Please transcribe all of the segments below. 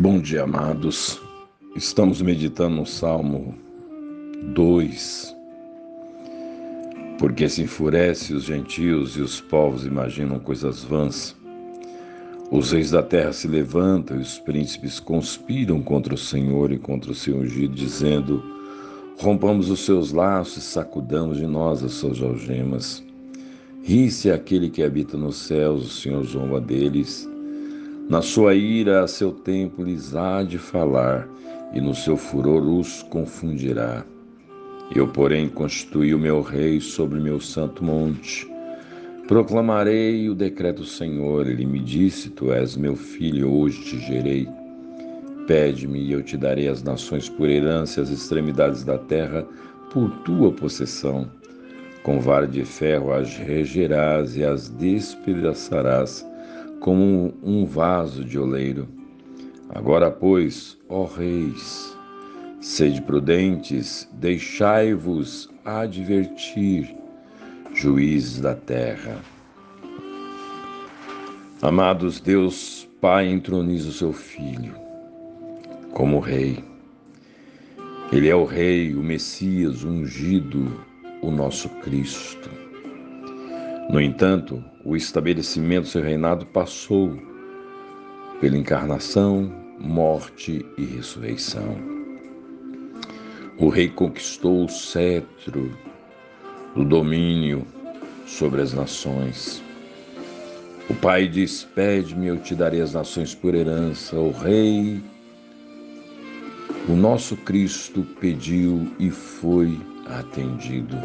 Bom dia, amados. Estamos meditando no Salmo 2. Porque se enfurece os gentios e os povos imaginam coisas vãs. Os reis da terra se levantam e os príncipes conspiram contra o Senhor e contra o seu ungido, dizendo: Rompamos os seus laços e sacudamos de nós as suas algemas. Ri-se aquele que habita nos céus, o Senhor zomba deles. Na sua ira, a seu tempo lhes há de falar, e no seu furor os confundirá. Eu, porém, constituí o meu rei sobre meu santo monte. Proclamarei o decreto do Senhor. Ele me disse: Tu és meu filho, hoje te gerei. Pede-me e eu te darei as nações por herança, as extremidades da terra por tua possessão. Com vara de ferro as regerás e as despedaçarás como um vaso de oleiro. Agora, pois, ó reis, sede prudentes, deixai-vos advertir, juízes da terra. Amados, Deus Pai entroniza o seu Filho como rei. Ele é o Rei, o Messias, o ungido, o nosso Cristo. No entanto, o estabelecimento do seu reinado passou pela encarnação, morte e ressurreição. O rei conquistou o cetro do domínio sobre as nações. O pai diz: Pede-me, eu te darei as nações por herança. O rei, o nosso Cristo, pediu e foi atendido.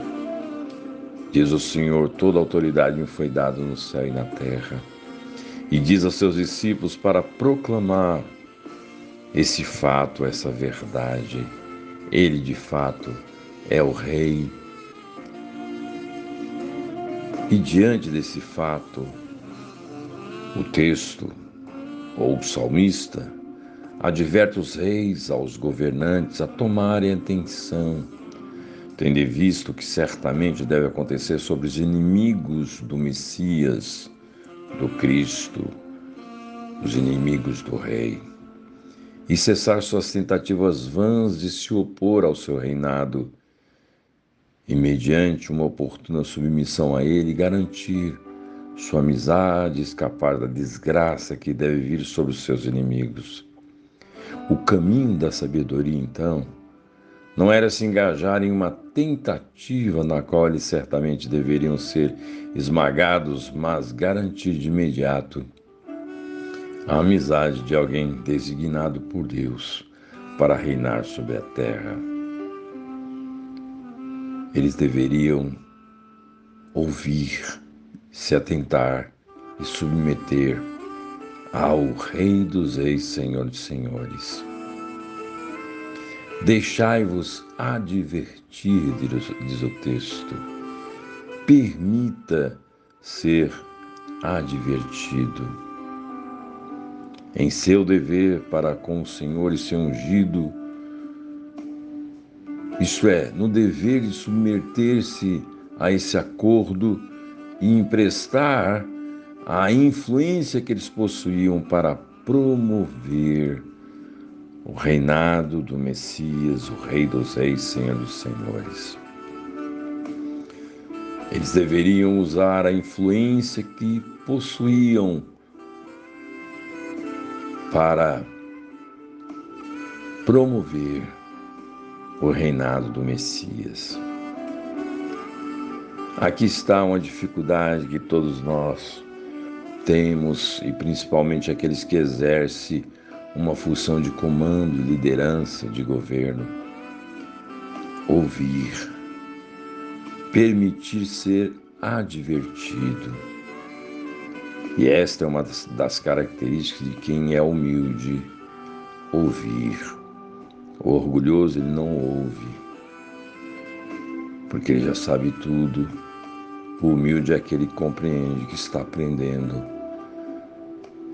Diz o Senhor: toda autoridade me foi dada no céu e na terra. E diz aos seus discípulos para proclamar esse fato, essa verdade. Ele, de fato, é o Rei. E diante desse fato, o texto, ou o salmista, adverte os reis, aos governantes a tomarem atenção tendo visto que certamente deve acontecer sobre os inimigos do Messias, do Cristo, os inimigos do Rei, e cessar suas tentativas vãs de se opor ao seu reinado, e mediante uma oportuna submissão a Ele, garantir sua amizade e escapar da desgraça que deve vir sobre os seus inimigos. O caminho da sabedoria, então, não era se engajar em uma tentativa na qual eles certamente deveriam ser esmagados, mas garantir de imediato a amizade de alguém designado por Deus para reinar sobre a terra. Eles deveriam ouvir, se atentar e submeter ao Rei dos Reis, Senhor de Senhores. Deixai-vos advertir, diz o texto. Permita ser advertido. Em seu dever para com o Senhor e seu ungido, isto é, no dever de submeter-se a esse acordo e emprestar a influência que eles possuíam para promover o reinado do Messias, o Rei dos Reis, Senhor dos Senhores. Eles deveriam usar a influência que possuíam para promover o reinado do Messias. Aqui está uma dificuldade que todos nós temos, e principalmente aqueles que exercem uma função de comando, liderança, de governo. Ouvir, permitir ser advertido. E esta é uma das características de quem é humilde, ouvir. O orgulhoso ele não ouve, porque ele já sabe tudo. O humilde é aquele que compreende que está aprendendo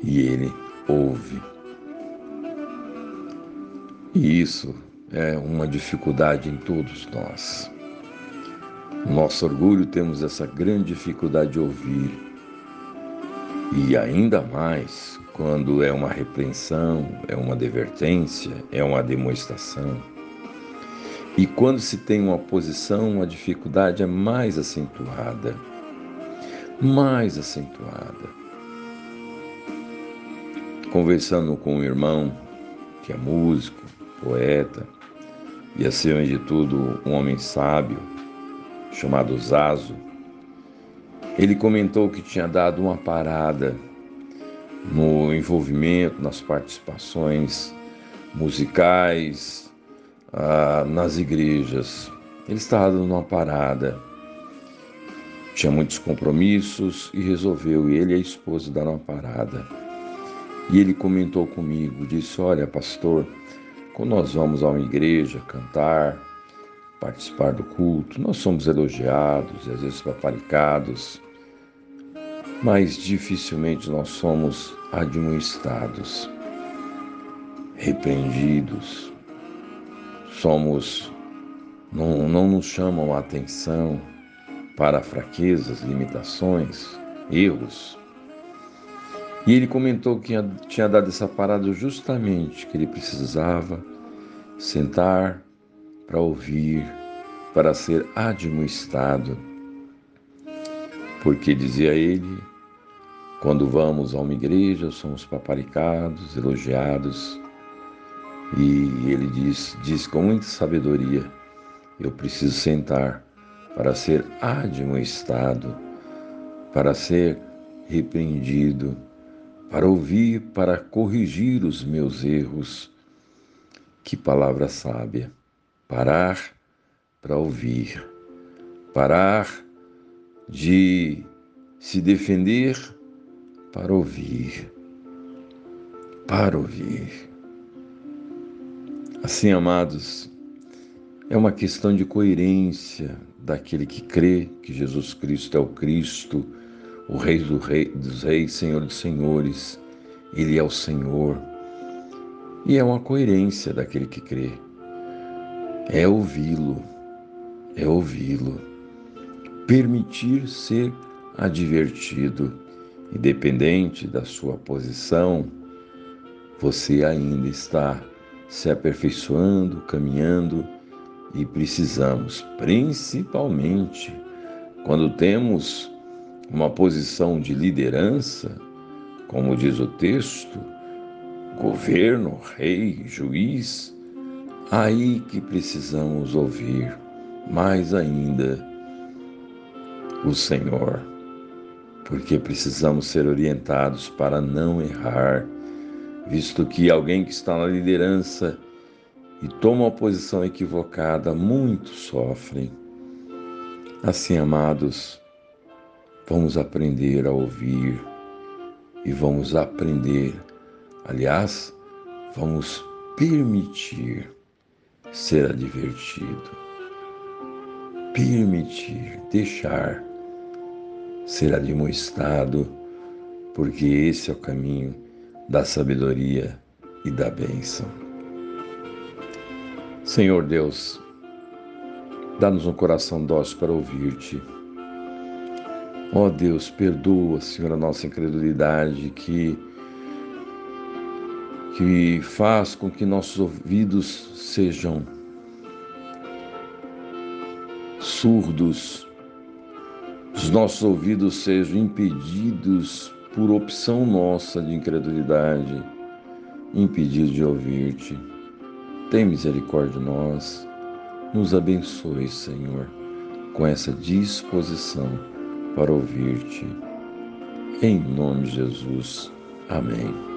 e ele ouve. E isso é uma dificuldade em todos nós. Nosso orgulho temos essa grande dificuldade de ouvir. E ainda mais quando é uma repreensão, é uma advertência, é uma demonstração. E quando se tem uma posição, a dificuldade é mais acentuada. Mais acentuada. Conversando com um irmão que é músico, poeta e, acima de tudo, um homem sábio, chamado Zazo, ele comentou que tinha dado uma parada no envolvimento, nas participações musicais, ah, nas igrejas. Ele estava dando uma parada, tinha muitos compromissos e resolveu, ele e a esposa, dar uma parada. E ele comentou comigo, disse: Olha, pastor, quando nós vamos a uma igreja cantar, participar do culto, nós somos elogiados e às vezes paparicados, mas dificilmente nós somos admoestados, repreendidos, somos não, não nos chamam a atenção para fraquezas, limitações, erros. E ele comentou que tinha dado essa parada justamente que ele precisava sentar para ouvir, para ser admoestado. Porque, dizia ele, quando vamos a uma igreja, somos paparicados, elogiados, e ele diz, diz com muita sabedoria: eu preciso sentar para ser admoestado, para ser repreendido, para ouvir, para corrigir os meus erros. Que palavra sábia! parar para ouvir, parar de se defender para ouvir, para ouvir. Assim, amados, é uma questão de coerência daquele que crê que Jesus Cristo é o Cristo, o Rei, do rei dos Reis, Senhor dos Senhores, Ele é o Senhor. E é uma coerência daquele que crê é ouvi-lo, é ouvi-lo, permitir ser advertido, independente da sua posição, você ainda está se aperfeiçoando, caminhando e precisamos, principalmente quando temos uma posição de liderança, como diz o texto, governo, rei, juiz, Aí que precisamos ouvir mais ainda o Senhor, porque precisamos ser orientados para não errar, visto que alguém que está na liderança e toma uma posição equivocada, muitos sofrem. Assim, amados, vamos aprender a ouvir e vamos aprender, aliás, vamos permitir ser advertido, permitir, deixar ser admoestado, porque esse é o caminho da sabedoria e da bênção. Senhor Deus, dá-nos um coração dócil para ouvir-te. Ó oh Deus, perdoa, Senhor, a nossa incredulidade que que faz com que nossos ouvidos sejam surdos, os nossos ouvidos sejam impedidos por opção nossa de incredulidade, impedidos de ouvir-te. Tem misericórdia de nós, nos abençoe, Senhor, com essa disposição para ouvir-te. Em nome de Jesus. Amém.